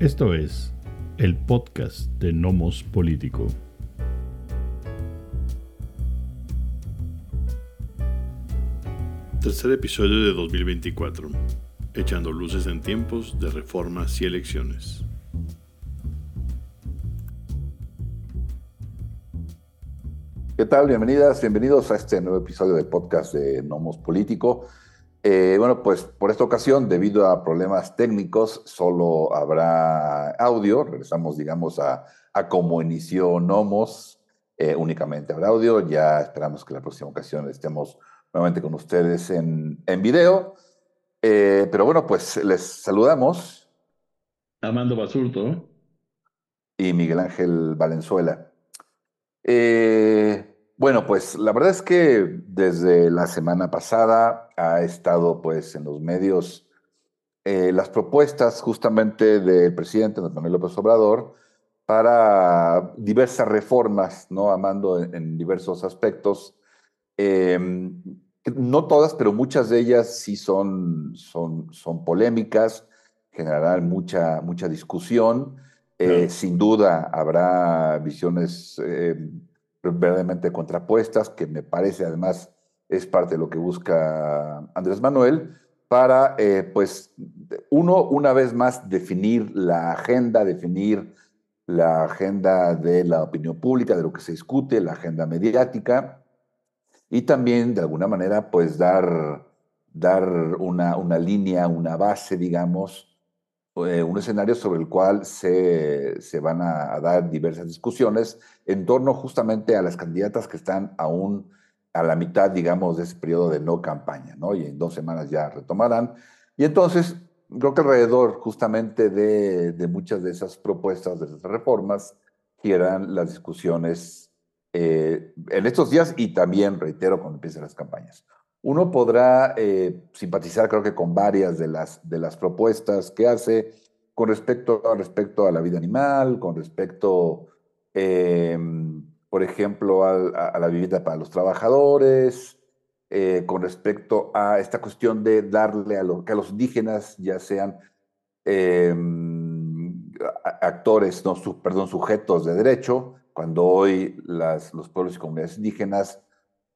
Esto es el podcast de Nomos Político. Tercer episodio de 2024. Echando luces en tiempos de reformas y elecciones. ¿Qué tal? Bienvenidas, bienvenidos a este nuevo episodio del podcast de Nomos Político. Eh, bueno, pues por esta ocasión, debido a problemas técnicos, solo habrá audio. Regresamos, digamos, a, a cómo inició Nomos. Eh, únicamente habrá audio. Ya esperamos que la próxima ocasión estemos nuevamente con ustedes en, en video. Eh, pero bueno, pues les saludamos. Armando Basurto. Y Miguel Ángel Valenzuela. Eh, bueno, pues la verdad es que desde la semana pasada ha estado pues en los medios eh, las propuestas justamente del presidente Manuel López Obrador para diversas reformas, ¿no? Amando en, diversos aspectos. Em, no todas, pero muchas de ellas sí son, son, son polémicas, generarán mucha, mucha discusión. Eh, sin duda habrá visiones em, verdaderamente contrapuestas, que me parece además es parte de lo que busca Andrés Manuel, para, eh, pues, uno, una vez más, definir la agenda, definir la agenda de la opinión pública, de lo que se discute, la agenda mediática, y también, de alguna manera, pues, dar, dar una, una línea, una base, digamos, eh, un escenario sobre el cual se, se van a, dar diversas discusiones en torno justamente a las candidatas que están aún a la mitad, digamos, de ese periodo de no campaña, ¿no? Y en dos semanas ya retomarán. Y entonces, creo que alrededor justamente de, de muchas de esas propuestas, de esas reformas, quieran las discusiones eh, en estos días y también, reitero, cuando empiecen las campañas. Uno podrá eh, simpatizar, creo que con varias de las, de las propuestas que hace con respecto, respecto a la vida animal, con respecto, em, por ejemplo, a, la vivienda para los trabajadores, eh, con respecto a esta cuestión de darle a, que a los indígenas ya sean em, actores, no, perdón, sujetos de derecho, cuando hoy los pueblos y comunidades indígenas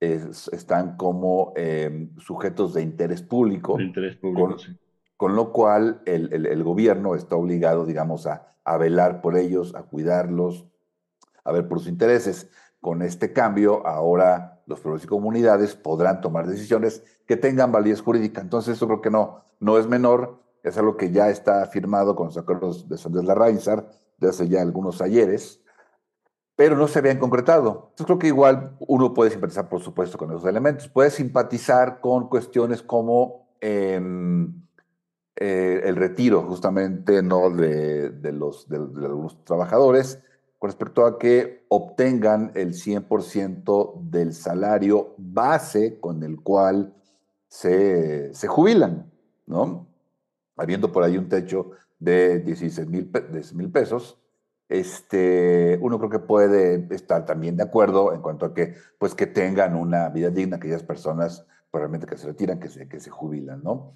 están como em, sujetos de interés público. interés público, con, con lo cual el, el, gobierno está obligado, digamos, a, a, velar por ellos, a cuidarlos, a ver por sus intereses. Con este cambio, ahora los pueblos y comunidades podrán tomar decisiones que tengan validez jurídica. Entonces, eso creo que no, no es menor, es algo que ya está firmado con los acuerdos de Sanders Larrainzar de hace ya algunos ayeres pero no se habían concretado. Entonces creo que igual uno puede simpatizar, por supuesto, con esos elementos. Puede simpatizar con cuestiones como em, eh, el retiro, justamente, ¿no? de, los, trabajadores con respecto a que obtengan el 100% del salario base con el cual se jubilan, ¿no? Habiendo por ahí un techo de 16 mil pesos, este, uno creo que puede estar también de acuerdo en cuanto a que, pues, que tengan una vida digna aquellas personas pues, realmente que se retiran, que se, que se jubilan, ¿no?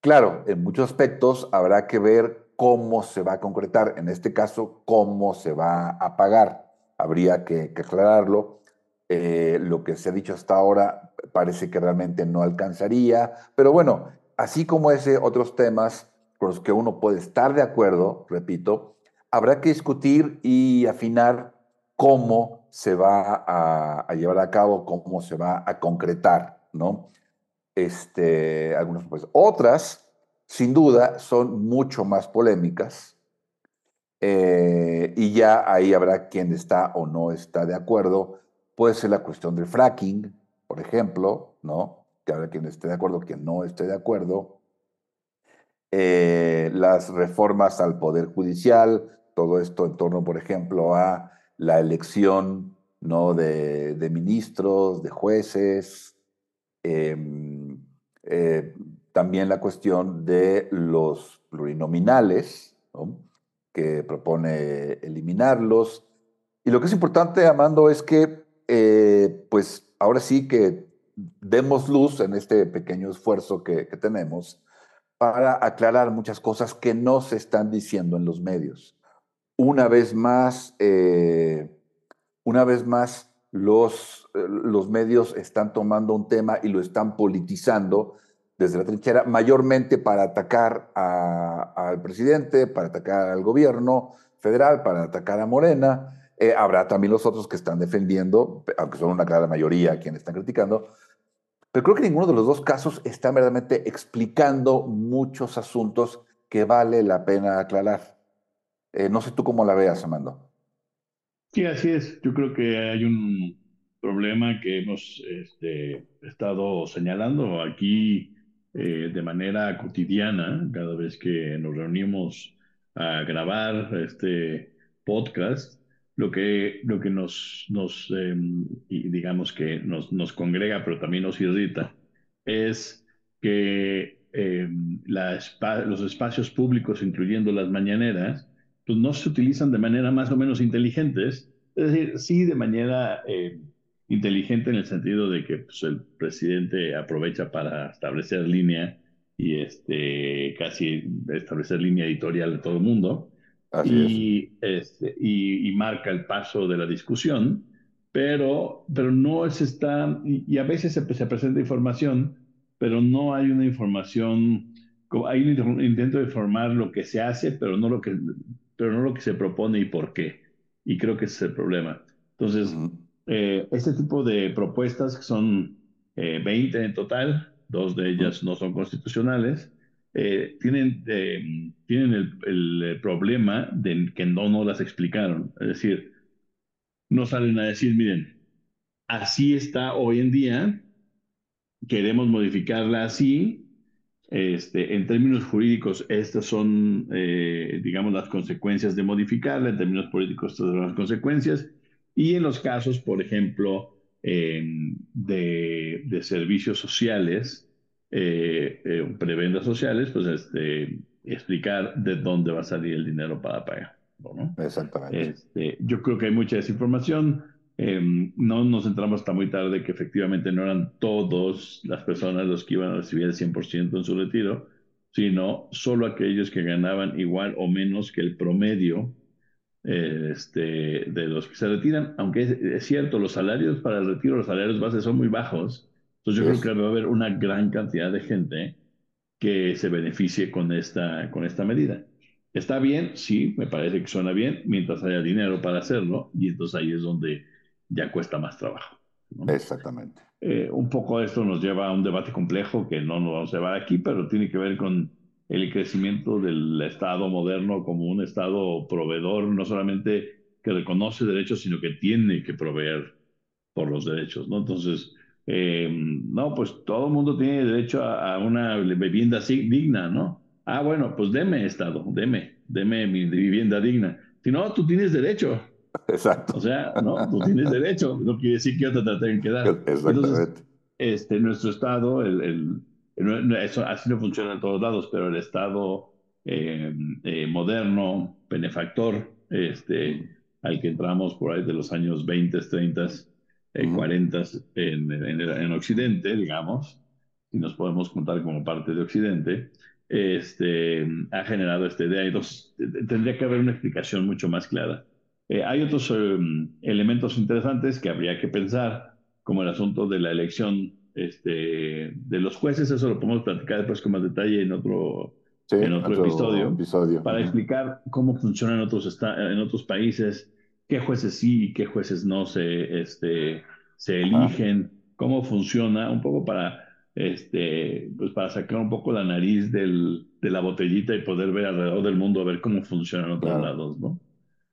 Claro, en muchos aspectos habrá que ver cómo se va a concretar, en este caso, cómo se va a pagar. Habría que, aclararlo. Eh, lo que se ha dicho hasta ahora parece que realmente no alcanzaría, pero bueno, así como ese, otros temas con los que uno puede estar de acuerdo, repito, habrá que discutir y afinar cómo se va a, llevar a cabo, cómo se va a concretar, ¿no? Este, algunas propuestas. Otras, sin duda, son mucho más polémicas eh, y ya ahí habrá quien está o no está de acuerdo. Puede ser la cuestión del fracking, por ejemplo, ¿no? Que habrá quien esté de acuerdo, quien no esté de acuerdo. Eh, las reformas al Poder Judicial, todo esto en torno, por ejemplo, a la elección ¿no? de, ministros, de jueces, em, eh, también la cuestión de los plurinominales, que propone eliminarlos. Y lo que es importante, Amando, es que, eh, pues ahora sí que demos luz en este pequeño esfuerzo que tenemos para aclarar muchas cosas que no se están diciendo en los medios. Una vez más, eh, una vez más, los, eh, los medios están tomando un tema y lo están politizando desde la trinchera, mayormente para atacar al presidente, para atacar al gobierno federal, para atacar a Morena. Eh, habrá también los otros que están defendiendo, aunque son una clara mayoría quienes están criticando. Pero creo que ninguno de los dos casos está verdaderamente explicando muchos asuntos que vale la pena aclarar. Eh, no sé tú cómo la veas, Amando. Sí, así es. Yo creo que hay un problema que hemos este, estado señalando aquí eh, de manera cotidiana, cada vez que nos reunimos a grabar este podcast, lo que, lo que nos, nos em, digamos que nos, nos, congrega, pero también nos irrita, es que em, los espacios públicos, incluyendo las mañaneras, pues no se utilizan de manera más o menos inteligentes, es decir, sí de manera eh, inteligente en el sentido de que pues, el presidente aprovecha para establecer línea y este, casi establecer línea editorial de todo el mundo. y, este, y, marca el paso de la discusión, pero, pero no se está, y, a veces se, se, presenta información, pero no hay una información, hay un intento de informar lo que se hace, pero no lo que, pero no lo que se propone y por qué. Y creo que ese es el problema. Entonces, eh, este tipo de propuestas, que son 20 eh, en total, dos de ellas no son constitucionales, eh, tienen, tienen el, el, problema de que no nos las explicaron. Es decir, no salen a decir, miren, así está hoy en día, queremos modificarla así, este, en términos jurídicos, estas son, eh, digamos, las consecuencias de modificarla, en términos políticos, estas son las consecuencias, y en los casos, por ejemplo, em, de, de, servicios sociales, eh, eh, prebendas sociales, pues este, explicar de dónde va a salir el dinero para pagar. ¿no? Exactamente. Este, yo creo que hay mucha desinformación. Em, no nos centramos hasta muy tarde que efectivamente no eran todas las personas los que iban a recibir el 100% en su retiro, sino solo aquellos que ganaban igual o menos que el promedio este, de los que se retiran, aunque es, cierto, los salarios para el retiro, los salarios bases son muy bajos, entonces yo creo que va a haber una gran cantidad de gente que se beneficie con esta, con esta medida. Está bien, sí, me parece que suena bien, mientras haya dinero para hacerlo, y entonces ahí es donde ya cuesta más trabajo. Exactamente. Eh, un poco esto nos lleva a un debate complejo que no nos vamos a llevar aquí, pero tiene que ver con el crecimiento del Estado moderno como un Estado proveedor, no solamente que reconoce derechos, sino que tiene que proveer por los derechos, ¿no? Entonces, eh, no, pues todo el mundo tiene derecho a, a, una vivienda digna, ¿no? Ah, bueno, pues deme Estado, deme, deme mi vivienda digna. Si no, tú tienes derecho. Exacto. O sea, no, tú tienes derecho, no quiere decir que yo te tenga que dar. Exactamente. Entonces, este, nuestro Estado, el, el, eso, así no funciona en todos lados, pero el Estado eh, eh, moderno, benefactor, este, al que entramos por ahí de los años 20, 30, eh, 40 en, en, en, Occidente, digamos, y nos podemos contar como parte de Occidente, este, ha generado esta idea. Tendría que haber una explicación mucho más clara. Eh, hay otros em, elementos interesantes que habría que pensar, como el asunto de la elección este, de los jueces, eso lo podemos platicar después con más detalle en otro, en otro, episodio, para explicar cómo funciona en otros, en otros países, qué jueces sí y qué jueces no se, este, se eligen, cómo funciona, un poco para, este, pues para sacar un poco la nariz del, de la botellita y poder ver alrededor del mundo, a ver cómo funciona en otros lados, ¿no?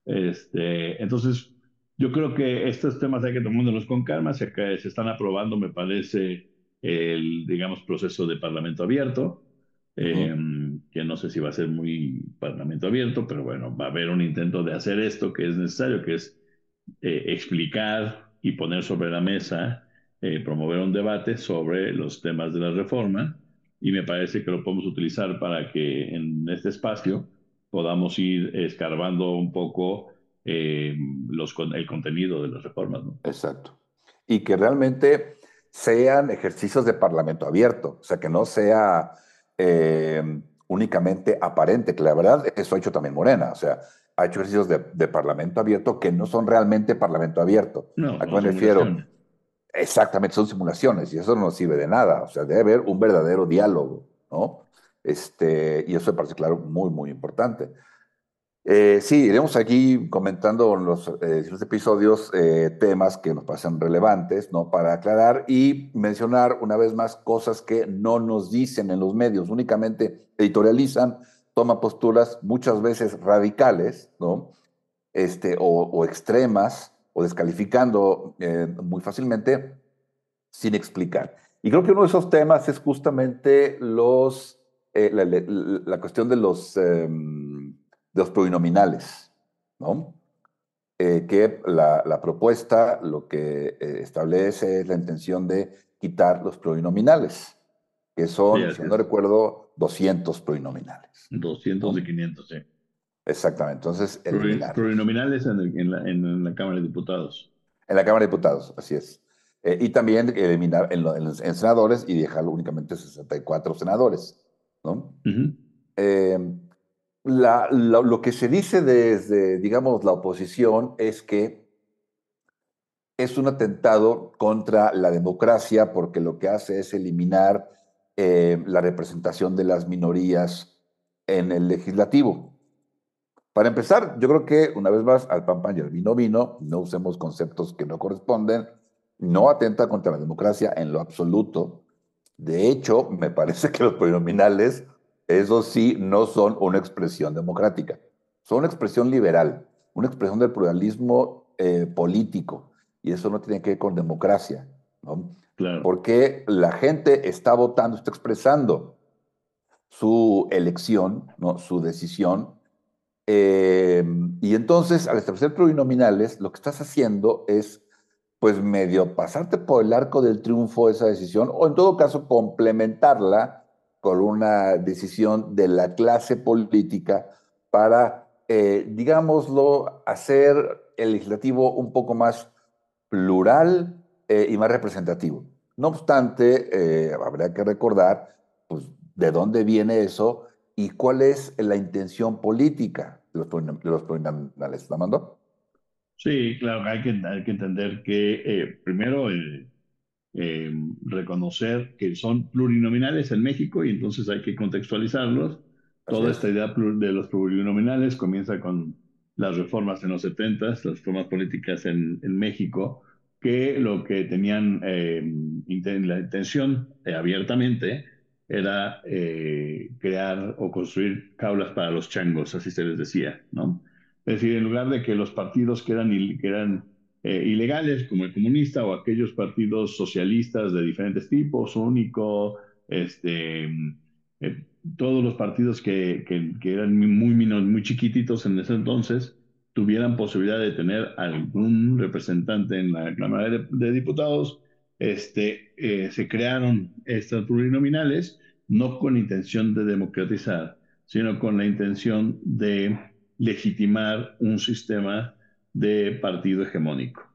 Este, entonces, yo creo que estos temas hay que tomárselos con calma. Se, se están aprobando, me parece, el, digamos, proceso de parlamento abierto, em, que no sé si va a ser muy parlamento abierto, pero bueno, va a haber un intento de hacer esto que es necesario, que es eh, explicar y poner sobre la mesa, eh, promover un debate sobre los temas de la reforma. Y me parece que lo podemos utilizar para que en este espacio podamos ir escarbando un poco eh, los, el contenido de las reformas. ¿no? Exacto. Y que realmente sean ejercicios de parlamento abierto, o sea, que no sea eh, únicamente aparente, que la verdad eso ha hecho también Morena, o sea, ha hecho ejercicios de, parlamento abierto que no son realmente parlamento abierto. No, ¿A qué me refiero? Exactamente, son simulaciones y eso no sirve de nada, o sea, debe haber un verdadero diálogo, ¿no? Este, y eso me parece, claro, muy, muy importante. Eh, sí, iremos aquí comentando en los, eh, episodios eh, temas que nos parecen relevantes, ¿no? Para aclarar y mencionar una vez más cosas que no nos dicen en los medios, únicamente editorializan, toman posturas muchas veces radicales, ¿no? Este, o, extremas, o descalificando muy fácilmente, sin explicar. Y creo que uno de esos temas es justamente los, la, la, cuestión de los em, de los plurinominales, ¿no? Eh, que la, propuesta lo que eh, establece es la intención de quitar los plurinominales, que son, si no recuerdo, 200 plurinominales. 200 de 500, sí. Exactamente, entonces Plurinominales en, la, en, la, Cámara de Diputados. En la Cámara de Diputados, así es. Eh, y también eliminar en, en, senadores y dejarlo únicamente 64 senadores, ¿no? lo que se dice desde, digamos, la oposición es que es un atentado contra la democracia porque lo que hace es eliminar eh, la representación de las minorías en el legislativo. Para empezar, yo creo que una vez más al pan pan y al vino vino, no usemos conceptos que no corresponden, no atenta contra la democracia en lo absoluto. De hecho, me parece que los plurinominales eso sí, no son una expresión democrática, son una expresión liberal, una expresión del pluralismo eh, político, y eso no tiene que ver con democracia, ¿no? Porque la gente está votando, está expresando su elección, ¿no? su decisión, eh, y entonces al establecer plurinominales, lo que estás haciendo es, pues medio pasarte por el arco del triunfo esa decisión, o en todo caso complementarla con una decisión de la clase política para, eh, digámoslo, hacer el legislativo un poco más plural eh, y más representativo. No obstante, eh, habría que recordar pues, de dónde viene eso y cuál es la intención política de los, de los plurinominales. ¿La mandó? Sí, claro, hay que, hay que entender que primero el eh, reconocer que son plurinominales en México y entonces hay que contextualizarlos. Toda esta idea de los plurinominales comienza con las reformas en los 70, las reformas políticas en, en México, que lo que tenían eh, la intención eh, abiertamente era crear o construir jaulas para los changos, así se les decía, ¿no? Es decir, en lugar de que los partidos que eran, que eran eh, ilegales como el comunista o aquellos partidos socialistas de diferentes tipos, único, este, eh, todos los partidos que, que, eran muy, muy chiquititos en ese entonces tuvieran posibilidad de tener algún representante en la Cámara de, Diputados, este, eh, se crearon estas plurinominales no con intención de democratizar, sino con la intención de legitimar un sistema de partido hegemónico.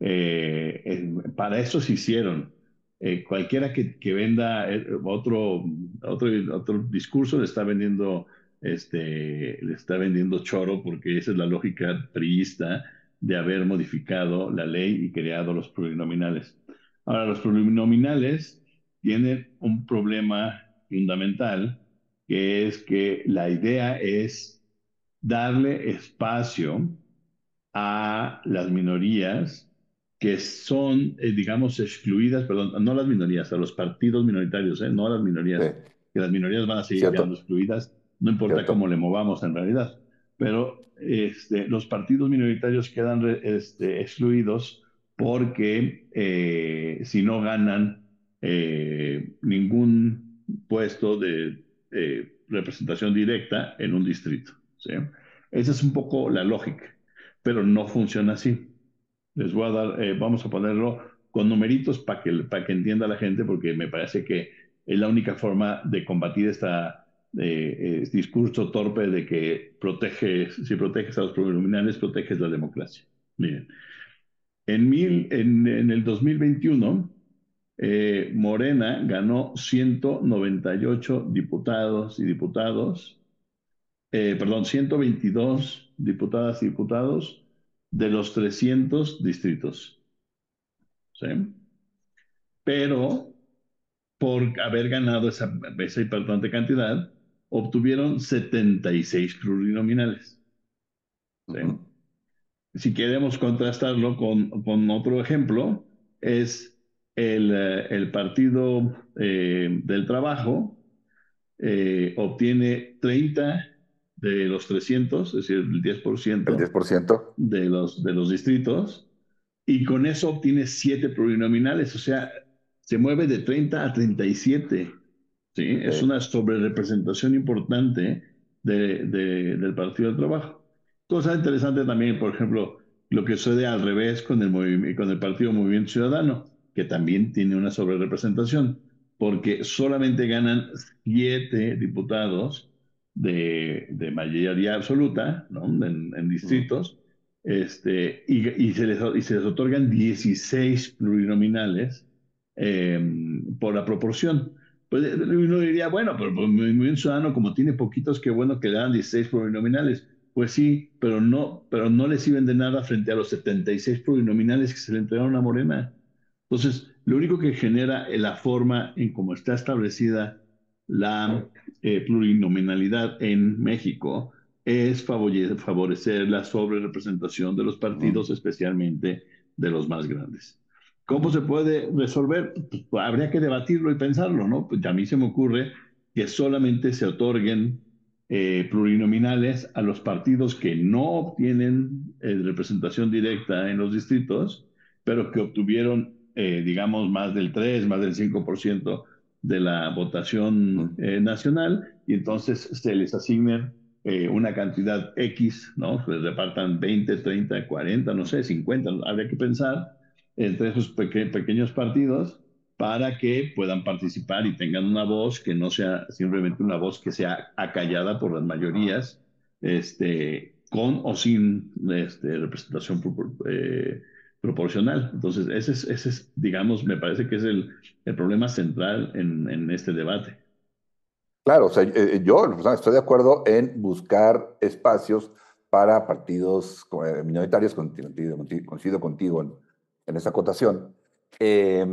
Eh, para eso se hicieron. Eh, cualquiera que, que venda eh, otro, otro, otro discurso le está vendiendo este, le está vendiendo choro porque esa es la lógica priista de haber modificado la ley y creado los plurinominales. Ahora, los plurinominales tienen un problema fundamental, que es que la idea es darle espacio a las minorías que son, eh, digamos, excluidas, perdón, no las minorías, a los partidos minoritarios, ¿eh? no a las minorías, que las minorías van a seguir quedando excluidas, no importa cómo le movamos en realidad, pero este, los partidos minoritarios quedan este, excluidos porque eh, si no ganan ningún puesto de representación directa en un distrito. ¿Sí? Esa es un poco la lógica pero no funciona así. Les voy a dar, eh, vamos a ponerlo con numeritos para que, que entienda la gente, porque me parece que es la única forma de combatir este discurso torpe de que proteges, si proteges a los plurinominales, proteges la democracia. Miren, en, mil, en, en el 2021, eh, Morena ganó 198 diputados y diputados, eh, perdón, 122 diputadas y diputados de los 300 distritos. ¿Sí? Pero por haber ganado esa, esa importante cantidad, obtuvieron 76 plurinominales. ¿Sí? Si queremos contrastarlo con, con otro ejemplo, es el, eh, el Partido eh, del Trabajo, eh, obtiene 30 de los 300, es decir, el 10%, El 10%. de los, de los distritos, y con eso obtiene 7 plurinominales, o sea, se mueve de 30 a 37. ¿sí? Es una sobrerepresentación importante de- de- del Partido del Trabajo. Cosa interesante también, por ejemplo, lo que sucede al revés con el, con el Partido Movimiento Ciudadano, que también tiene una sobrerepresentación, porque solamente ganan siete diputados de, de mayoría absoluta, ¿no? En, en distritos, este, y, y se les, y se les otorgan 16 plurinominales eh, por la proporción. Pues uno diría, bueno, pero pues, muy, muy ciudadano, como tiene poquitos, qué bueno que le dan 16 plurinominales. Pues sí, pero no, pero no le sirven de nada frente a los 76 plurinominales que se le entregaron a Morena. Entonces, lo único que genera la forma en cómo está establecida la eh, plurinominalidad en México es favore- favorecer la sobrerepresentación de los partidos, especialmente de los más grandes. ¿Cómo se puede resolver? Pues, habría que debatirlo y pensarlo, ¿no? Pues a mí se me ocurre que solamente se otorguen eh, plurinominales a los partidos que no obtienen eh, representación directa en los distritos, pero que obtuvieron, eh, digamos, más del 3, más del 5% de la votación eh, nacional, y entonces se les asignen eh, una cantidad X, ¿no? Se repartan 20, 30, 40, no sé, 50, habría que pensar entre esos peque pequeños partidos para que puedan participar y tengan una voz que no sea simplemente una voz que sea acallada por las mayorías, este, con o sin este, representación eh, proporcional. Entonces, ese es, ese es, digamos, me parece que es el, el problema central en, en, este debate. Claro, o sea, eh, yo estoy de acuerdo en buscar espacios para partidos eh, minoritarios, coincido contigo en, en esa acotación. Eh,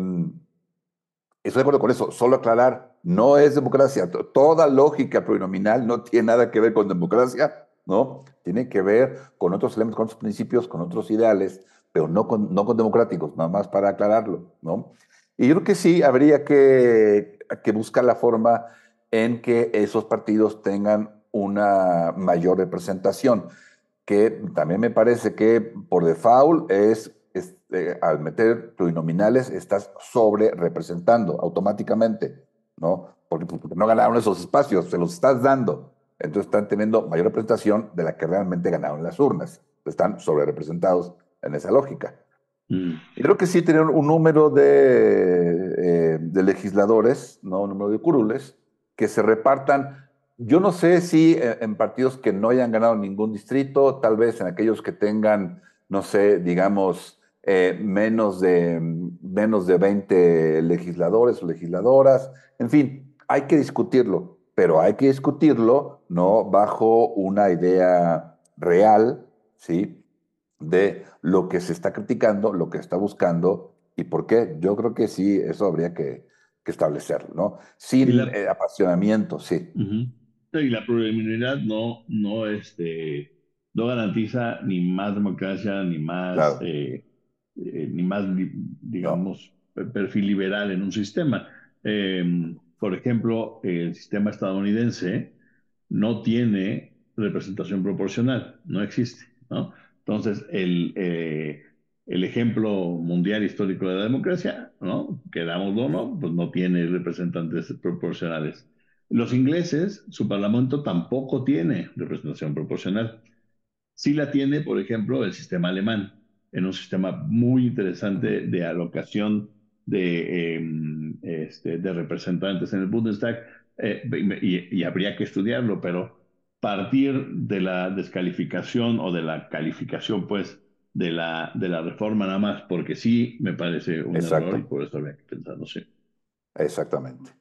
estoy de acuerdo con eso. Solo aclarar, no es democracia. Toda lógica plurinominal no tiene nada que ver con democracia, ¿no? Tiene que ver con otros elementos, con otros principios, con otros ideales, pero no con, no con democráticos, nada más para aclararlo, ¿no? Y yo creo que sí habría que, que buscar la forma en que esos partidos tengan una mayor representación, que también me parece que por default es este, al meter plurinominales estás sobre representando automáticamente, ¿no? Porque, porque, no ganaron esos espacios, se los estás dando. Entonces están teniendo mayor representación de la que realmente ganaron las urnas. Están sobre representados en esa lógica. Mm. Y creo que sí tener un número de, eh, de, legisladores, ¿no? Un número de curules, que se repartan. Yo no sé si en partidos que no hayan ganado ningún distrito, tal vez en aquellos que tengan, no sé, digamos, eh, menos, de, menos de 20 legisladores o legisladoras. En fin, hay que discutirlo, pero hay que discutirlo no bajo una idea real, ¿sí? De lo que se está criticando, lo que está buscando y por qué. Yo creo que sí, eso habría que, que establecerlo, ¿no? Sin la, eh, apasionamiento, sí. Uh -huh. Y la plurinominalidad no, no, este, no garantiza ni más democracia, ni más... Claro. Eh, eh, ni más, digamos, no. perfil liberal en un sistema. Eh, por ejemplo, el sistema estadounidense no tiene representación proporcional, no existe, ¿no? Entonces, el, eh, el ejemplo mundial histórico de la democracia, ¿no? Querámoslo o no, pues no tiene representantes proporcionales. Los ingleses, su parlamento tampoco tiene representación proporcional. Sí la tiene, por ejemplo, el sistema alemán, en un sistema muy interesante de alocación de, eh, este, representantes en el Bundestag, eh, y, habría que estudiarlo, pero partir de la descalificación o de la calificación, pues, de la, de la reforma nada más, porque sí me parece un error y por eso habría que pensarlo, sí. Exactamente.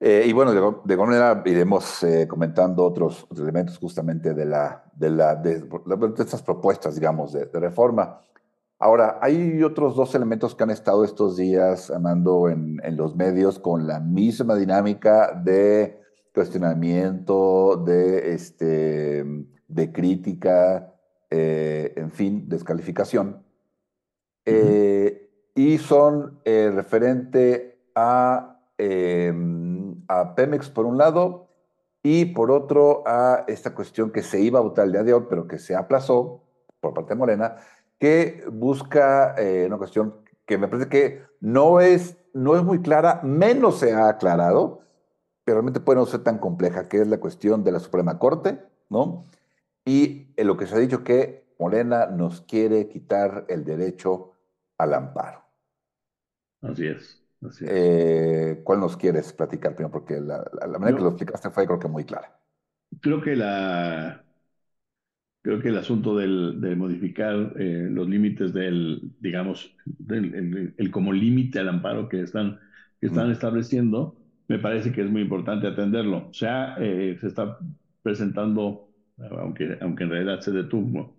Eh, y bueno, de, de, alguna manera iremos eh, comentando otros, elementos justamente de, la, de, la, de, estas propuestas, digamos, de, reforma. Ahora, hay otros dos elementos que han estado estos días andando en, en los medios con la misma dinámica de cuestionamiento, de, este, de crítica, eh, en fin, descalificación. y son referente a em, a Pemex por un lado y por otro a esta cuestión que se iba a votar el día de hoy, pero que se aplazó por parte de Morena, que busca eh, una cuestión que me parece que no es, no es muy clara, menos se ha aclarado, pero realmente puede no ser tan compleja, que es la cuestión de la Suprema Corte, ¿no? Y en lo que se ha dicho que Morena nos quiere quitar el derecho al amparo. Así es. Eh, ¿Cuál nos quieres platicar primero? Porque la, manera que lo explicaste fue creo que muy clara. Creo que la creo que el asunto del, de modificar eh, los límites del, digamos, el, como límite al amparo que están, que están estableciendo, me parece que es muy importante atenderlo. O sea, eh, se está presentando, aunque, aunque en realidad se detuvo,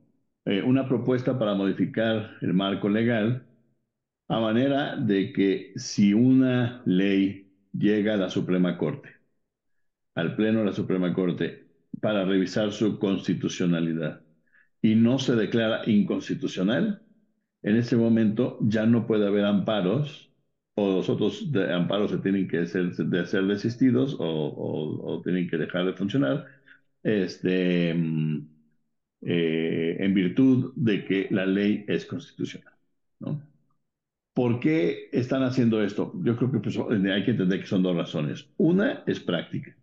una propuesta para modificar el marco legal a manera de que si una ley llega a la Suprema Corte, al Pleno de la Suprema Corte, para revisar su constitucionalidad y no se declara inconstitucional, en ese momento ya no puede haber amparos o los otros amparos se tienen que ser, de ser desistidos o, tienen que dejar de funcionar este, eh, en virtud de que la ley es constitucional. ¿no? ¿Por qué están haciendo esto? Yo creo que pues, hay que entender que son dos razones. Una es práctica,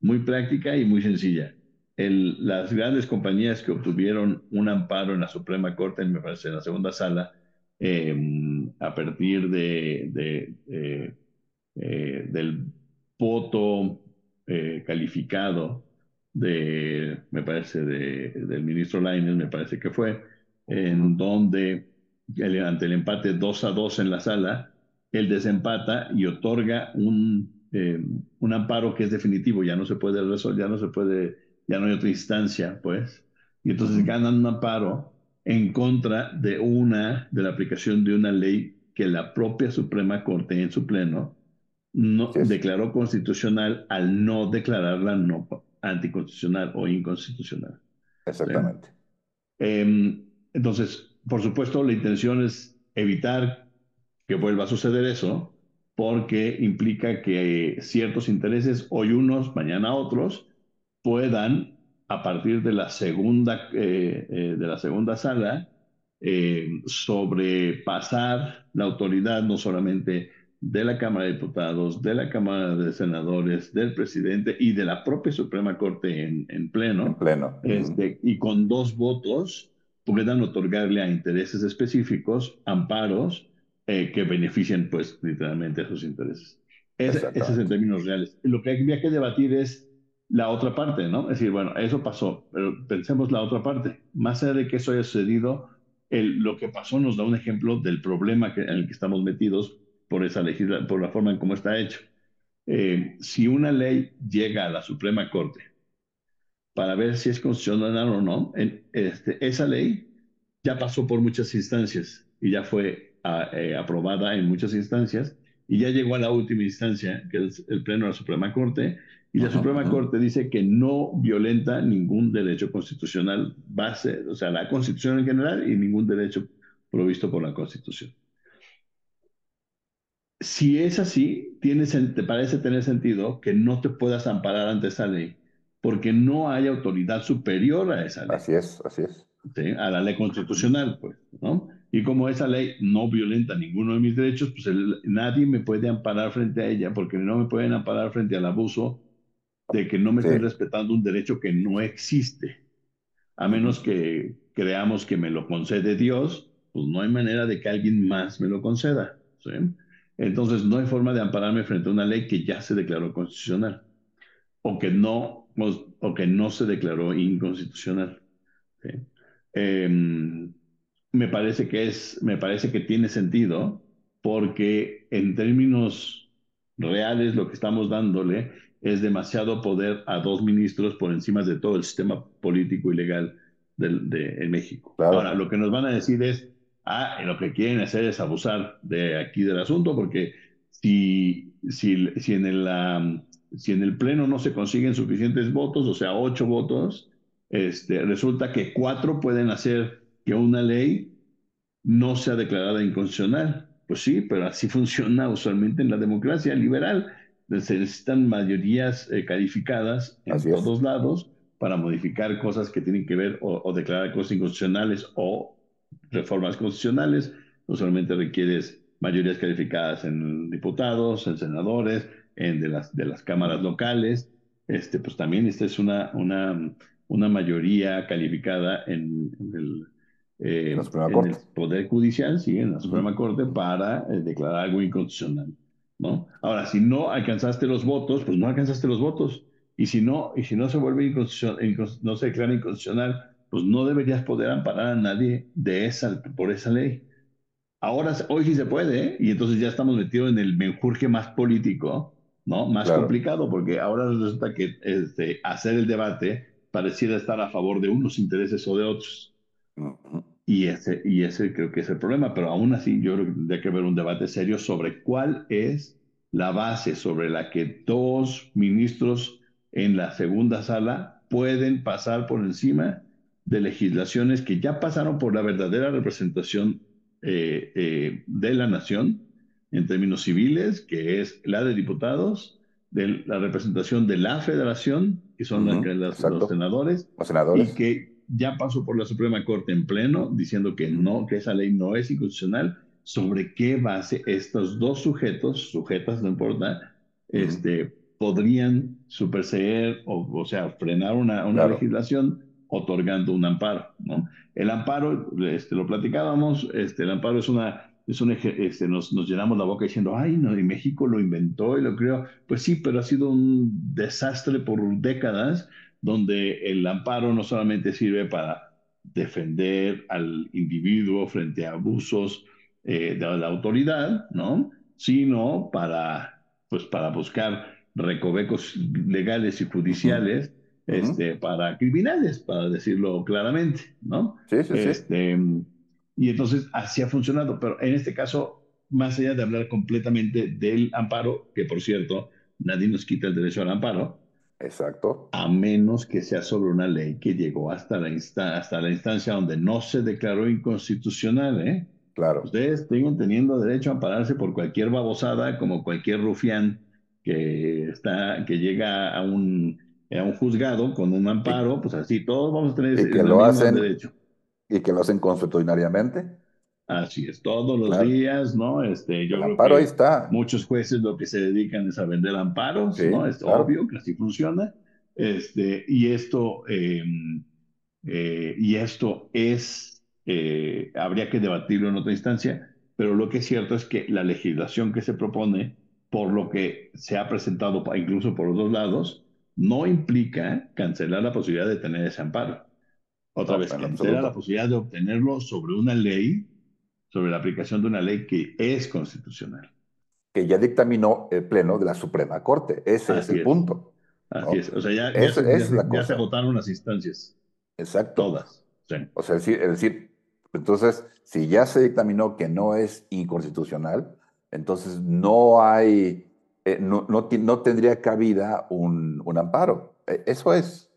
muy práctica y muy sencilla. las grandes compañías que obtuvieron un amparo en la Suprema Corte, me parece, en la segunda sala, em, a partir de, eh, eh, del voto eh, calificado de, me parece, del ministro Lainez, me parece que fue, en donde ante el empate 2 a 2 en la sala, él desempata y otorga un, eh, un amparo que es definitivo, ya no se puede resolver, ya no se puede, ya no hay otra instancia, pues. Y entonces ganan un amparo en contra de una, de la aplicación de una ley que la propia Suprema Corte en su pleno no, declaró constitucional al no declararla no anticonstitucional o inconstitucional. Exactamente. Em, entonces, por supuesto, la intención es evitar que vuelva a suceder eso, porque implica que ciertos intereses, hoy unos, mañana otros, puedan, a partir de la segunda, eh, eh, de la segunda sala, eh, sobrepasar la autoridad no solamente de la Cámara de Diputados, de la Cámara de Senadores, del presidente y de la propia Suprema Corte en, pleno. En pleno. Este, y con dos votos puedan otorgarle a intereses específicos amparos eh, que beneficien, pues, literalmente a sus intereses. Ese, es en términos reales. Lo que había que debatir es la otra parte, ¿no? Es decir, bueno, eso pasó, pero pensemos la otra parte. Más allá de que eso haya sucedido, el, lo que pasó nos da un ejemplo del problema que, en el que estamos metidos por, esa legisla por la forma en cómo está hecho. Eh, si una ley llega a la Suprema Corte para ver si es constitucional o no. En, este, esa ley ya pasó por muchas instancias y ya fue ah, eh, aprobada en muchas instancias y ya llegó a la última instancia, que es el Pleno de la Suprema Corte, y la Suprema Corte dice que no violenta ningún derecho constitucional base, o sea, la Constitución en general y ningún derecho provisto por la Constitución. Si es así, tiene, te parece tener sentido que no te puedas amparar ante esa ley porque no hay autoridad superior a esa ley. Así es, así es. A la ley constitucional, pues, ¿no? Y como esa ley no violenta ninguno de mis derechos, pues nadie me puede amparar frente a ella, porque no me pueden amparar frente al abuso de que no me estén respetando un derecho que no existe. A menos que creamos que me lo concede Dios, pues no hay manera de que alguien más me lo conceda. ¿sí? Entonces no hay forma de ampararme frente a una ley que ya se declaró constitucional o que no o que no se declaró inconstitucional. Em, me parece que es, me parece que tiene sentido, porque en términos reales lo que estamos dándole es demasiado poder a dos ministros por encima de todo el sistema político y legal de, en México. Ahora, lo que nos van a decir es, ah, lo que quieren hacer es abusar de aquí del asunto, porque si, si, si, en el, si en el Pleno no se consiguen suficientes votos, o sea, ocho votos, este, resulta que cuatro pueden hacer que una ley no sea declarada inconstitucional. Pues sí, pero así funciona usualmente en la democracia liberal. Se necesitan mayorías eh, calificadas en todos lados para modificar cosas que tienen que ver o, declarar cosas inconstitucionales o reformas constitucionales. Usualmente requieres mayorías calificadas en diputados, en senadores, en de las, de las cámaras locales. Este, pues también esta es una, una, una mayoría calificada en, el, eh, el, Poder Judicial, sí, en la Suprema Corte, para eh, declarar algo inconstitucional. ¿No? Ahora, si no alcanzaste los votos, pues no alcanzaste los votos. Y si no, y si no se vuelve inconstitucional, no se declara inconstitucional, pues no deberías poder amparar a nadie de esa, por esa ley. Ahora, hoy sí se puede, ¿eh? y entonces ya estamos metidos en el menjurje más político, ¿no? Más complicado, porque ahora resulta que este, hacer el debate pareciera estar a favor de unos intereses o de otros. Y ese, y ese creo que es el problema, pero aún así yo creo que tendría que haber un debate serio sobre cuál es la base sobre la que dos ministros en la segunda sala pueden pasar por encima de legislaciones que ya pasaron por la verdadera representación eh, eh, de la nación en términos civiles, que es la de diputados, de la representación de la federación, que son los senadores, los senadores, y que ya pasó por la Suprema Corte en pleno diciendo que no, que esa ley no es inconstitucional, sobre qué base estos dos sujetos, sujetas, no importa, este, podrían superseer o, o sea, frenar una, una legislación otorgando un amparo. ¿no? El amparo, este, lo platicábamos, este, el amparo es una, es un este, nos, nos llenamos la boca diciendo, ay, no, y México lo inventó y lo creó. Pues sí, pero ha sido un desastre por décadas donde el amparo no solamente sirve para defender al individuo frente a abusos eh, de la autoridad, ¿no? Sino para, pues, para buscar recovecos legales y judiciales este, para criminales, para decirlo claramente, ¿no? Sí, sí, este, Y entonces así ha funcionado, pero en este caso, más allá de hablar completamente del amparo, que por cierto, nadie nos quita el derecho al amparo, Exacto. A menos que sea solo una ley que llegó hasta la, hasta la instancia donde no se declaró inconstitucional, ¿eh? Claro. Ustedes siguen teniendo derecho a ampararse por cualquier babosada, como cualquier rufián que, está, que llega a un, a un juzgado con un amparo, pues así, todos vamos a tener ese lo hacen, derecho. Y que lo hacen consuetudinariamente. Así es, todos los días, ¿no? Este, yo el amparo ahí está. muchos jueces lo que se dedican es a vender amparos, ¿no? Es obvio que así funciona. Este, y esto, em, eh, y esto es, eh, habría que debatirlo en otra instancia, pero lo que es cierto es que la legislación que se propone, por lo que se ha presentado incluso por los dos lados, no implica cancelar la posibilidad de tener ese amparo. Otra vez, cancelar la posibilidad de obtenerlo sobre una ley sobre la aplicación de una ley que es constitucional. Que ya dictaminó el Pleno de la Suprema Corte. Ese es el punto. Así es. O sea, ya, ya, se, agotaron las instancias. Exacto. Todas. O sea, es decir, es decir, entonces, si ya se dictaminó que no es inconstitucional, entonces no hay, eh, no, no, no, tendría cabida un, un amparo. E, eso es.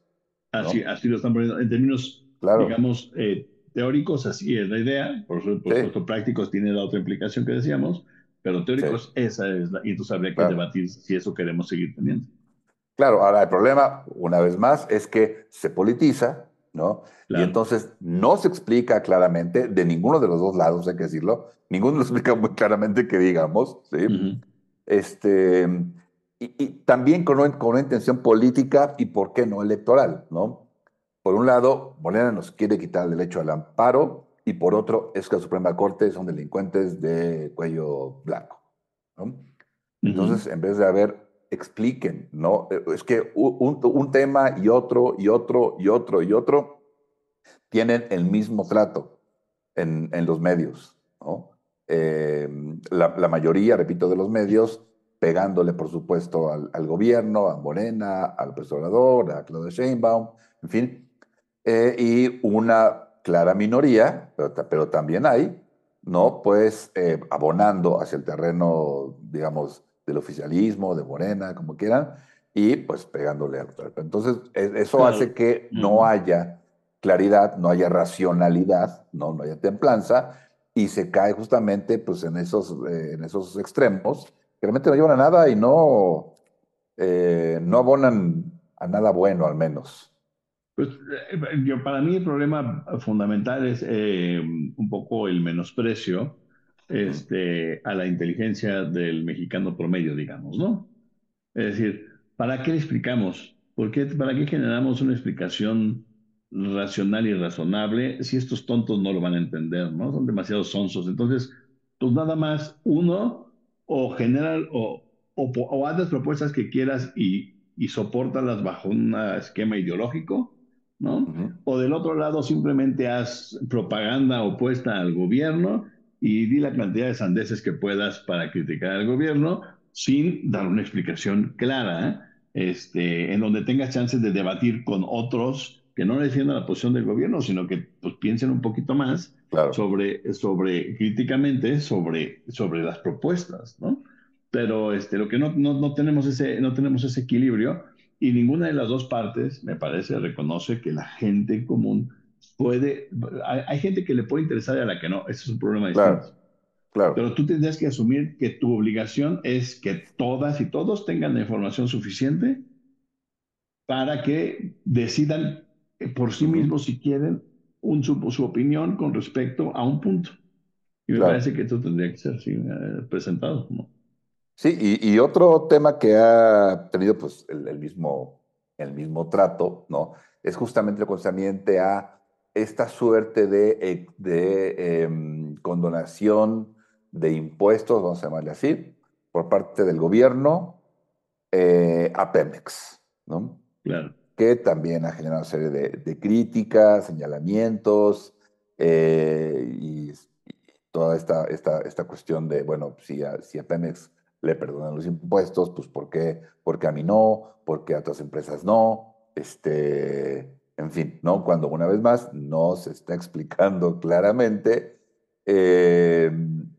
Así, así lo están poniendo. En términos, claro. digamos, eh, teóricos así es la idea, por supuesto prácticos tiene la otra implicación que decíamos, pero teóricos esa es la, y entonces habría que debatir si eso queremos seguir teniendo. Claro, ahora el problema, una vez más, es que se politiza, ¿no? Y entonces no se explica claramente, de ninguno de los dos lados, hay que decirlo, ninguno lo explica muy claramente que digamos, ¿sí? este, y, y, también con con una intención política y, ¿por qué no, electoral, ¿no? Por un lado, Morena nos quiere quitar el derecho al amparo y por otro es que la Suprema Corte son delincuentes de cuello blanco. Entonces, en vez de haber, expliquen, ¿no? Es que un, un, tema y otro y otro y otro y otro tienen el mismo trato. en, en los medios, ¿no? Eh, la, la, mayoría, repito, de los medios pegándole, por supuesto, al, al gobierno, a Morena, al presidente a Claudia Sheinbaum, en fin, eh, y una clara minoría, pero, pero, también hay, ¿no? Pues eh, abonando hacia el terreno, digamos, del oficialismo, de Morena, como quieran, y pues pegándole al Entonces, e, eso claro. hace que no haya claridad, no haya racionalidad, no, no haya templanza, y se cae justamente pues, en, esos, eh, en esos extremos, que realmente no llevan a nada y no, eh, no abonan a nada bueno, al menos. Pues eh, yo, para mí el problema fundamental es eh, un poco el menosprecio este, a la inteligencia del mexicano promedio, digamos, ¿no? Es decir, ¿para qué le explicamos? ¿Por qué, ¿Para qué generamos una explicación racional y razonable si estos tontos no lo van a entender, ¿no? Son demasiados sonsos. Entonces, pues nada más uno o general o, o, o haz las propuestas que quieras y, y soportalas bajo un esquema ideológico, ¿no? Uh -huh. O del otro lado simplemente haz propaganda opuesta al gobierno y di la cantidad de sandeces que puedas para criticar al gobierno sin dar una explicación clara, este, en donde tengas chances de debatir con otros que no defiendan la posición del gobierno, sino que pues, piensen un poquito más claro. sobre, sobre, críticamente, sobre, sobre las propuestas, ¿no? Pero este, lo que no, no, no, tenemos ese, no tenemos ese equilibrio y ninguna de las dos partes, me parece, reconoce que la gente común puede, hay, hay gente que le puede interesar y a la que no, ese es un problema claro. distinto. Claro. Pero tú tendrías que asumir que tu obligación es que todas y todos tengan la información suficiente para que decidan por sí mismos si quieren un, su, su, opinión con respecto a un punto. Y me claro. parece que esto tendría que ser sí, eh, presentado. ¿no? Sí, y, y, otro tema que ha tenido pues, el, el, mismo, el mismo trato, ¿no? Es justamente lo concerniente a esta suerte de, eh, de eh, condonación de impuestos, vamos a llamarle así, por parte del gobierno eh, a Pemex, ¿no? Claro que también ha generado una serie de, de críticas, señalamientos eh, y, y, toda esta, esta, esta cuestión de, bueno, si a, si a Pemex le perdonan los impuestos, pues ¿por qué? Porque a mí no, porque a otras empresas no, este, en fin, ¿no? Cuando una vez más no se está explicando claramente eh,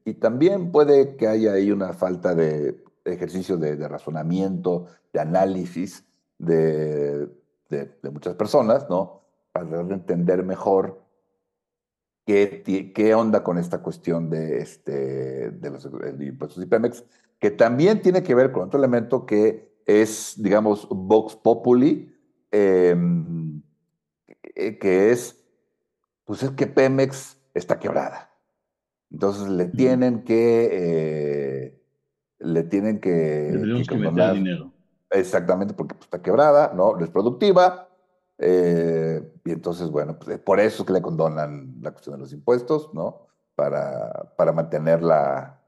y también puede que haya ahí una falta de ejercicio de, de razonamiento, de análisis, de, de, de muchas personas, ¿no? Para entender mejor qué, qué onda con esta cuestión de, este, de los de impuestos y Pemex, que también tiene que ver con otro elemento que es, digamos, Vox Populi, eh, que es, pues es que Pemex está quebrada. Entonces le tienen que, eh, le tienen que, le que, que meter dinero. Exactamente, porque pues, está quebrada, ¿no? No es productiva. Eh, y entonces, bueno, pues, por eso es que le condonan la cuestión de los impuestos, ¿no? Para, para mantenerla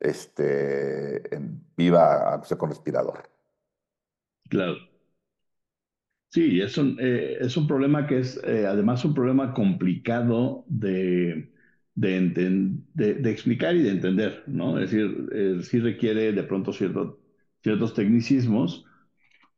este, en viva, aunque sea con respirador. Claro. Sí, es un, eh, es un problema que es eh, además un problema complicado de, de, de, de, explicar y de entender, ¿no? Es decir, eh, sí requiere de pronto cierto ciertos tecnicismos,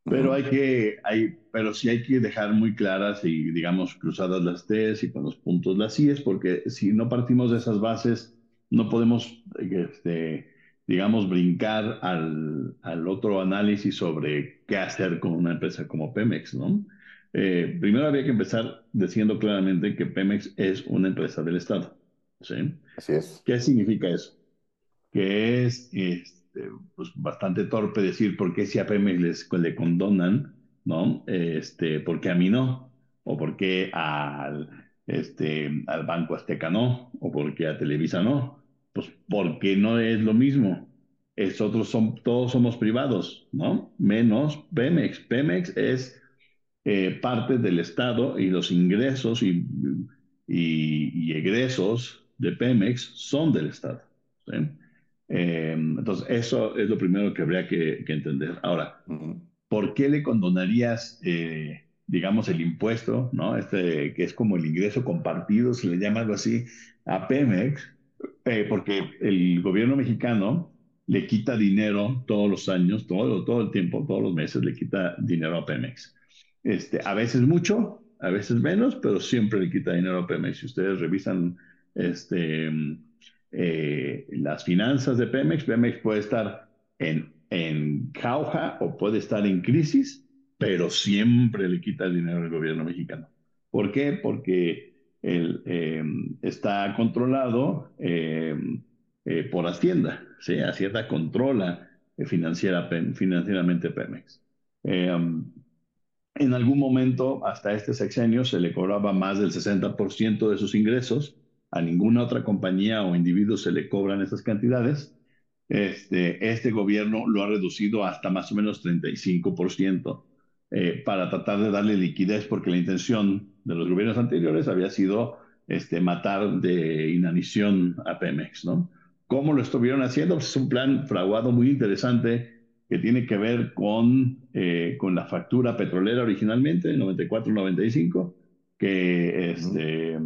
pero hay que, hay, pero sí hay que dejar muy claras y, digamos, cruzadas las T's y con los puntos las I's, porque si no partimos de esas bases, no podemos, este, digamos, brincar al, al otro análisis sobre qué hacer con una empresa como Pemex, ¿no? Eh, primero habría que empezar diciendo claramente que Pemex es una empresa del Estado, ¿sí? Así es. ¿Qué significa eso? Que es, es este, pues bastante torpe decir por qué si a Pemex les, le condonan, ¿no? Este, ¿Por qué a mí no? ¿O por qué al, este, al Banco Azteca no? ¿O por qué a Televisa no? Pues porque no es lo mismo. Es otros son, todos somos privados, ¿no? Menos Pemex. Pemex es eh, parte del Estado y los ingresos y, y, y egresos de Pemex son del Estado. ¿sí? Eh, entonces, eso es lo primero que habría que, que entender. Ahora, uh -huh. ¿por qué le condonarías, eh, digamos, el impuesto, ¿no? Este, que es como el ingreso compartido, se le llama algo así, a Pemex eh, porque el gobierno mexicano le quita dinero todos los años, todo, todo el tiempo, todos los meses le quita dinero a Pemex. Este, a veces mucho, a veces menos, pero siempre le quita dinero a Pemex. Si ustedes revisan este, eh, las finanzas de Pemex, Pemex puede estar en, en jauja o puede estar en crisis, pero siempre le quita el dinero al gobierno mexicano. ¿Por qué? Porque él, eh, está controlado eh, eh, por Hacienda. ¿sí? Hacienda controla financiera, financieramente Pemex. Um, en algún momento, hasta este sexenio, se le cobraba más del 60% de sus ingresos. A ninguna otra compañía o individuo se le cobran esas cantidades. Este, este gobierno lo ha reducido hasta más o menos 35%. Eh, para tratar de darle liquidez, porque la intención de los gobiernos anteriores había sido este, matar de inanición a Pemex, ¿no? ¿Cómo lo estuvieron haciendo? Pues es un plan fraguado muy interesante que tiene que ver con, eh, con la factura petrolera originalmente, en 94-95, que, este,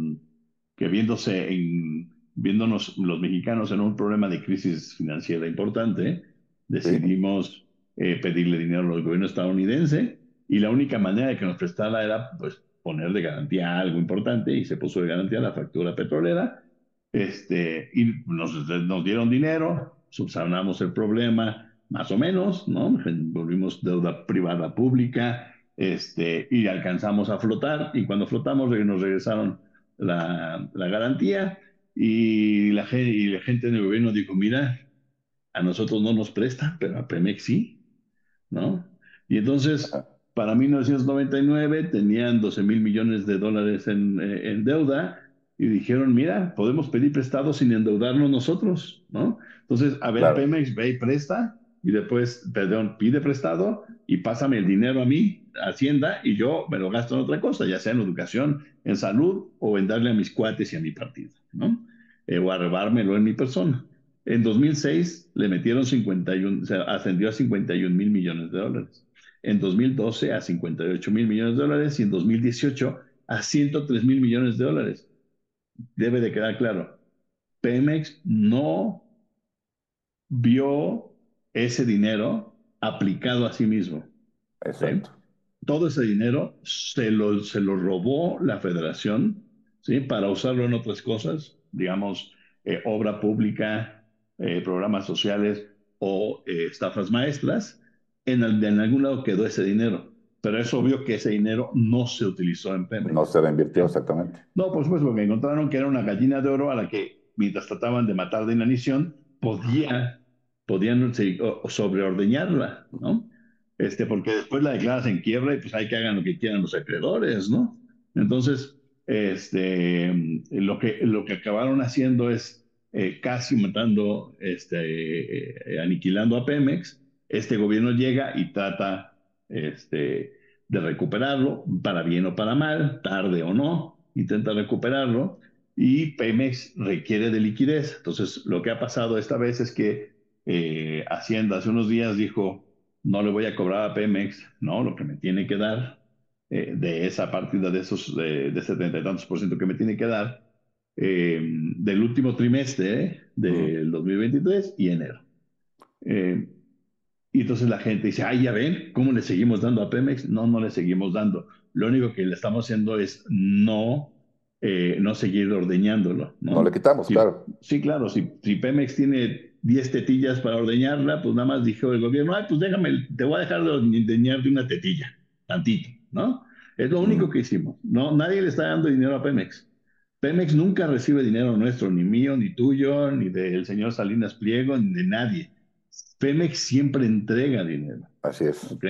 que viéndose en, viéndonos los mexicanos en un problema de crisis financiera importante, decidimos eh, pedirle dinero al gobierno estadounidense y la única manera de que nos prestara era pues poner de garantía algo importante y se puso de garantía la factura petrolera este, y nos, nos dieron dinero, subsanamos el problema más o menos, ¿no? Volvimos deuda privada pública este, y alcanzamos a flotar y cuando flotamos nos regresaron la, la garantía y la, y la gente en el gobierno dijo, mira, a nosotros no nos presta, pero a Pemex sí, ¿no? Y entonces para 1999 tenían 12 mil millones de dólares en, eh, en, deuda y dijeron, mira, podemos pedir prestado sin endeudarnos nosotros, ¿no? Entonces, a ver, Pemex ve y presta y después, perdón, pide prestado y pásame el dinero a mí, a Hacienda, y yo me lo gasto en otra cosa, ya sea en educación, en salud o en darle a mis cuates y a mi partido, ¿no? Eh, o arrebármelo en mi persona. En 2006 le metieron 51, o sea, ascendió a 51 mil millones de dólares en 2012 a 58 mil millones de dólares y en 2018 a 103 mil millones de dólares. Debe de quedar claro, Pemex no vio ese dinero aplicado a sí mismo. Exacto. Todo ese dinero se lo, se lo robó la federación ¿sí? para usarlo en otras cosas, digamos, eh, obra pública, eh, programas sociales o eh, estafas maestras en, en algún lado quedó ese dinero. Pero es obvio que ese dinero no se utilizó en Pemex. No se reinvirtió exactamente. No, por supuesto, porque encontraron que era una gallina de oro a la que, mientras trataban de matar de inanición, podía, podían sobreordeñarla, ¿no? Este, porque después la declaras en quiebra y pues hay que hagan lo que quieran los acreedores, ¿no? Entonces, este, lo, que, lo que acabaron haciendo es eh, casi matando, este, eh, aniquilando a Pemex este gobierno llega y trata este, de recuperarlo, para bien o para mal, tarde o no, intenta recuperarlo y Pemex requiere de liquidez. Entonces, lo que ha pasado esta vez es que eh, Hacienda hace unos días dijo, no le voy a cobrar a Pemex, no, lo que me tiene que dar eh, de esa partida de esos, de, setenta y tantos por ciento que me tiene que dar eh, del último trimestre del 2023 y enero. Y entonces la gente dice, ay, ya ven, ¿cómo le seguimos dando a Pemex? No, no le seguimos dando. Lo único que le estamos haciendo es no, eh, no seguir ordeñándolo. ¿no? no le quitamos, claro. Sí, claro. Si, si Pemex tiene 10 tetillas para ordeñarla, pues nada más dijo el gobierno, ay, pues déjame, te voy a dejar de ordeñar de una tetilla, tantito, ¿no? Es lo único que hicimos. No, nadie le está dando dinero a Pemex. Pemex nunca recibe dinero nuestro, ni mío, ni tuyo, ni del señor Salinas Pliego, ni de nadie. Pemex siempre entrega dinero. Así es. ¿Ok?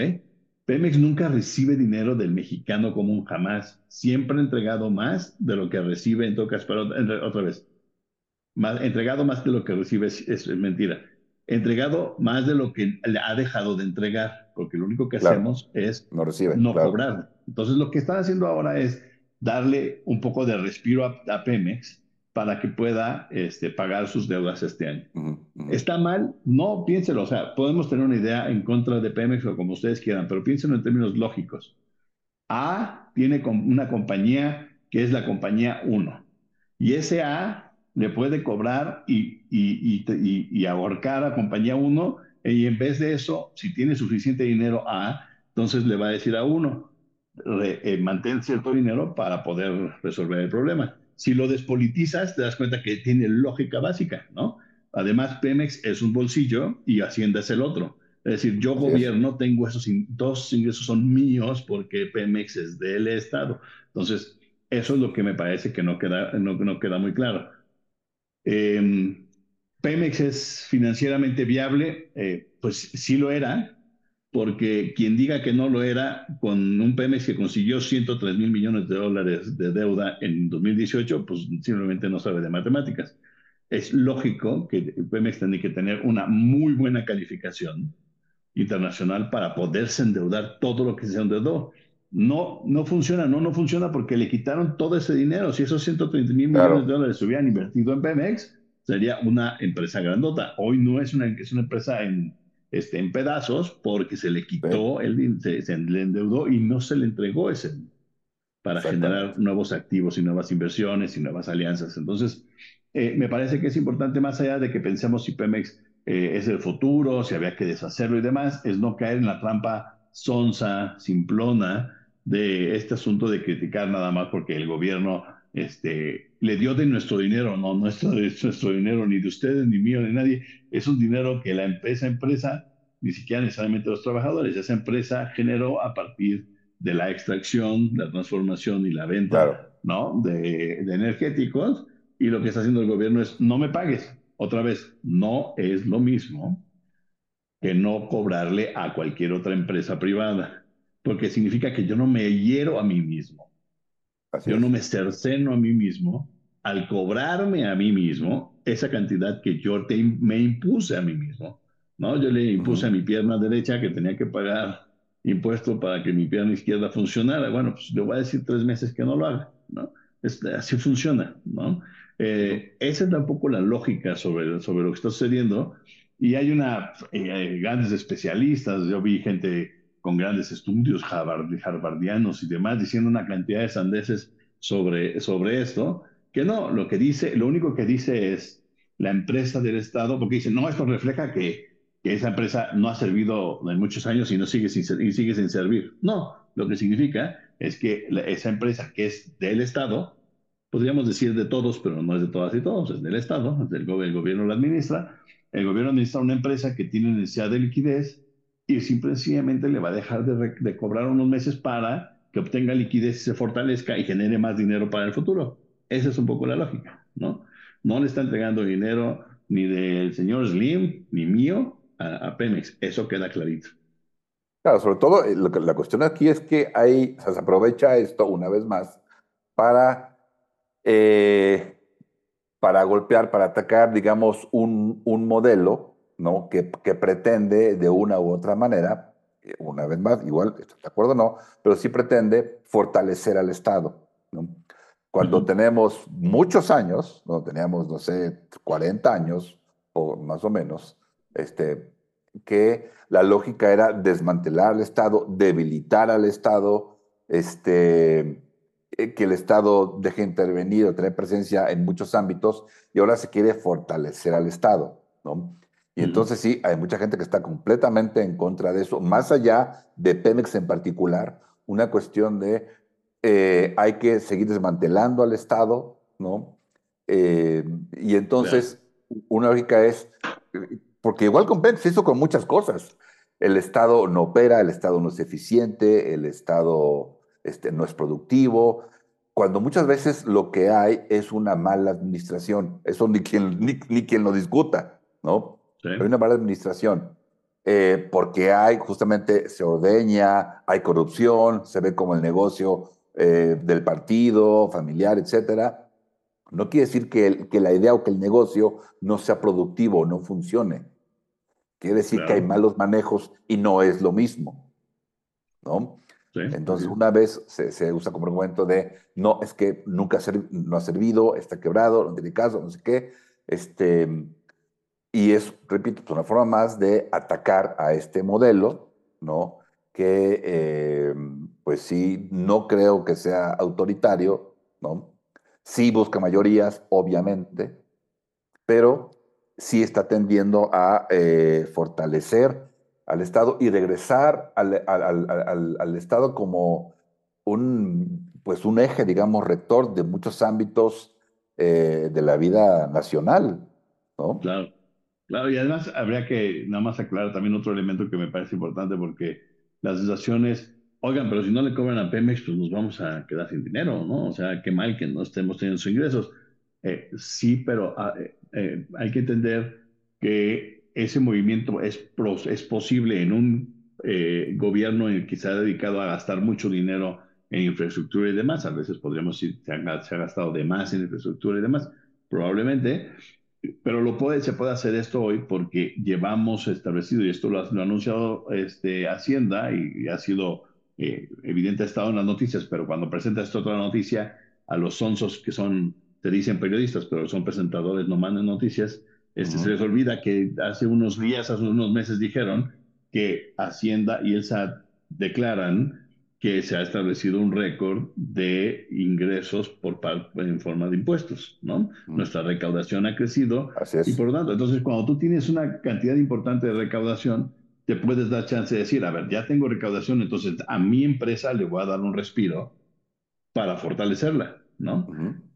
Pemex nunca recibe dinero del mexicano común, jamás. Siempre ha entregado más de lo que recibe, en todo caso, pero otra vez, más, entregado más de lo que recibe es, mentira. Entregado más de lo que le ha dejado de entregar, porque lo único que hacemos es no, recibe, no cobrar. Entonces, lo que están haciendo ahora es darle un poco de respiro a Pemex para que pueda este, pagar sus deudas este año. ¿Está mal? No, piénselo. O sea, podemos tener una idea en contra de Pemex o como ustedes quieran, pero piénsenlo en términos lógicos. A tiene una compañía que es la compañía 1. Y ese A le puede cobrar y, y, y, y ahorcar a compañía 1 y en vez de eso, si tiene suficiente dinero A, entonces le va a decir a uno, eh, mantén cierto dinero para poder resolver el problema. Si lo despolitizas, te das cuenta que tiene lógica básica, ¿no? Además, Pemex es un bolsillo y Hacienda es el otro. Es decir, yo gobierno, tengo esos dos ingresos son míos porque Pemex es del Estado. Entonces, eso es lo que me parece que no queda, no, no queda muy claro. Eh, Pemex es financieramente viable, eh, pues sí lo era, porque quien diga que no lo era, con un Pemex que consiguió 103 mil millones de dólares de deuda en 2018, pues simplemente no sabe de matemáticas. Es lógico que Pemex tiene que tener una muy buena calificación internacional para poderse endeudar todo lo que se endeudó. No, no funciona, no, no funciona porque le quitaron todo ese dinero. Si esos 130 mil millones de dólares se hubieran invertido en Pemex, sería una empresa grandota. Hoy no es una, es una empresa en, este, en pedazos porque se le quitó, el, se, se, le endeudó y no se le entregó ese para generar nuevos activos y nuevas inversiones y nuevas alianzas. Entonces, eh, me parece que es importante, más allá de que pensemos si Pemex eh, es el futuro, si había que deshacerlo y demás, es no caer en la trampa sonsa, simplona de este asunto de criticar nada más porque el gobierno este, le dio de nuestro dinero, no nuestro, nuestro dinero, ni de ustedes, ni mío, ni nadie. Es un dinero que la empresa, empresa, ni siquiera necesariamente los trabajadores, esa empresa generó a partir de la extracción, la transformación y la venta ¿no? de, de energéticos. Y lo que está haciendo el gobierno es, no me pagues. Otra vez, no es lo mismo que no cobrarle a cualquier otra empresa privada, porque significa que yo no me hiero a mí mismo yo no me cerceno a mí mismo al cobrarme a mí mismo esa cantidad que yo me impuse a mí mismo. ¿no? Yo le impuse a mi pierna derecha que tenía que pagar impuesto para que mi pierna izquierda funcionara. Bueno, pues le voy a decir tres meses que no lo haga. ¿no? así funciona. ¿no? Eh, esa es tampoco la lógica sobre, sobre lo que está sucediendo. Y hay una, eh, grandes especialistas, yo vi gente con grandes estudios harvardianos y demás, diciendo una cantidad de sandeces sobre, sobre esto, que no, lo que dice, lo único que dice es la empresa del Estado, porque dice, no, esto refleja que, que esa empresa no ha servido en muchos años y no sigue sin, y sigue sin servir. No, lo que significa es que esa empresa que es del Estado, podríamos decir de todos, pero no es de todas y todos, es del Estado, es del, el gobierno la administra, el gobierno administra una empresa que tiene necesidad de liquidez, y simplemente le va a dejar de, cobrar unos meses para que obtenga liquidez y se fortalezca y genere más dinero para el futuro. Esa es un poco la lógica, ¿no? No le está entregando dinero ni del señor Slim ni mío a, Pemex. Eso queda clarito. Claro, sobre todo eh, la cuestión aquí es que hay, se aprovecha esto una vez más para, eh, para golpear, para atacar, digamos, un, un modelo ¿no? Que, pretende de una u otra manera, eh, una vez más, igual, ¿de acuerdo o no? Pero sí pretende fortalecer al Estado. Cuando tenemos muchos años, ¿no? teníamos, no sé, 40 años o más o menos, este, que la lógica era desmantelar al Estado, debilitar al Estado, este, eh, que el Estado deje intervenir o tener presencia en muchos ámbitos, y ahora se quiere fortalecer al Estado. ¿no? Y entonces sí, hay mucha gente que está completamente en contra de eso, más allá de Pemex en particular, una cuestión de eh, hay que seguir desmantelando al Estado, ¿no? Eh, y entonces una lógica es, porque igual con Pemex se hizo con muchas cosas. El Estado no opera, el Estado no es eficiente, el Estado este, no es productivo, cuando muchas veces lo que hay es una mala administración. Eso ni quien, ni, ni quien lo discuta, ¿no? Hay una mala administración. Eh, porque hay, justamente, se ordeña, hay corrupción, se ve como el negocio eh, del partido, familiar, etcétera. No quiere decir que, que, la idea o que el negocio no sea productivo no funcione. Quiere decir que hay malos manejos y no es lo mismo. ¿no? Entonces, una vez se, se, usa como argumento de, no, es que nunca no ha servido, está quebrado, no tiene caso, no sé qué. Este, y es, repito, una forma más de atacar a este modelo, ¿no? Que, eh, pues sí, no creo que sea autoritario, ¿no? Sí busca mayorías, obviamente, pero sí está tendiendo a eh, fortalecer al Estado y regresar al, Estado como un, pues un eje, digamos, rector de muchos ámbitos eh, de la vida nacional. ¿no? Claro, claro, y además habría que nada más aclarar también otro elemento que me parece importante porque las sensaciones, oigan, pero si no le cobran a Pemex, pues nos vamos a quedar sin dinero, ¿no? O sea, qué mal que no estemos teniendo sus ingresos. Eh, sí, pero ah, eh, hay que entender que ese movimiento es, es posible en un eh, gobierno que se ha dedicado a gastar mucho dinero en infraestructura y demás. A veces podríamos decir que se ha, gastado de más en infraestructura y demás, probablemente, pero lo puede, se puede hacer esto hoy porque llevamos establecido, y esto lo ha, anunciado este, Hacienda y, ha sido eh, evidente, ha estado en las noticias, pero cuando presenta esta otra noticia a los sonsos que son, se dicen periodistas, pero son presentadores, no mandan noticias, este, Se les olvida que hace unos días, hace unos meses dijeron que Hacienda y el SAT declaran que se ha establecido un récord de ingresos por en forma de impuestos, ¿no? Nuestra recaudación ha crecido y por lo tanto, entonces cuando tú tienes una cantidad importante de recaudación, te puedes dar chance de decir, a ver, ya tengo recaudación, entonces a mi empresa le voy a dar un respiro para fortalecerla, ¿no?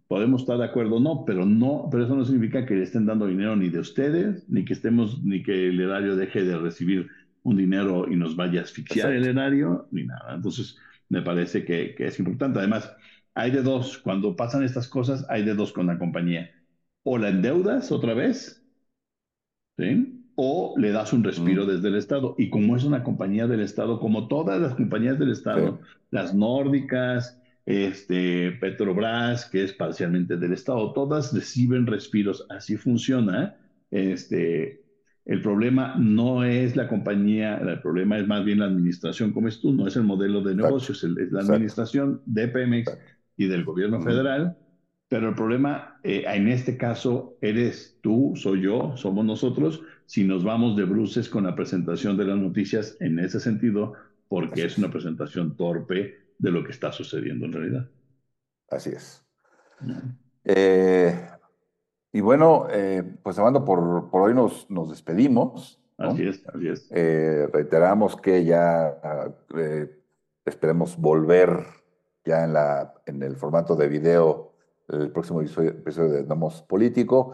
Podemos estar de acuerdo o no, pero no, pero eso no significa que le estén dando dinero ni de ustedes, ni que estemos, ni que el erario deje de recibir un dinero y nos vaya a asfixiar el erario, ni nada. Entonces, me parece que, que, es importante. Además, hay de dos, cuando pasan estas cosas, hay de dos con la compañía. O la endeudas otra vez, ¿sí? o le das un respiro desde el Estado. Y como es una compañía del Estado, como todas las compañías del Estado, las nórdicas, este, Petrobras, que es parcialmente del Estado, todas reciben respiros, así funciona. Este, el problema no es la compañía, el problema es más bien la administración como es tú, no es el modelo de negocios, es la administración de Pemex y del gobierno federal, pero el problema eh, en este caso eres tú, soy yo, somos nosotros, si nos vamos de bruces con la presentación de las noticias en ese sentido, porque es una presentación torpe de lo que está sucediendo en realidad. Así es. Eh, y bueno, eh, pues Amando, por, por hoy nos, nos despedimos. Así es, así es. Eh, reiteramos que ya esperemos volver ya en, la, en el formato de video el próximo episodio de Nomos Político.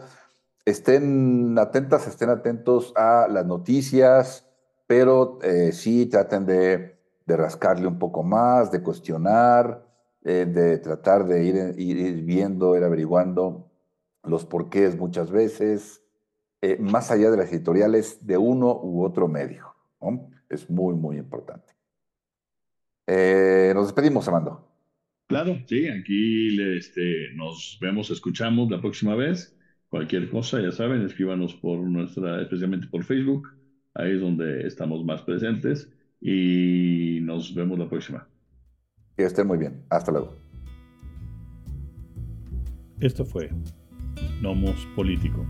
Estén atentas, estén atentos a las noticias, pero sí traten de de rascarle un poco más, de cuestionar, eh, de tratar de ir, ir, viendo, ir averiguando los porqués muchas veces, eh, más allá de las editoriales de uno u otro medio. Es muy, muy importante. Eh, nos despedimos, Amando. Claro, sí, aquí este, nos vemos, escuchamos la próxima vez. Cualquier cosa, ya saben, escríbanos por nuestra, especialmente por Facebook, ahí es donde estamos más presentes y nos vemos la próxima. Que estén muy bien. Hasta luego. Esto fue Nomos Político.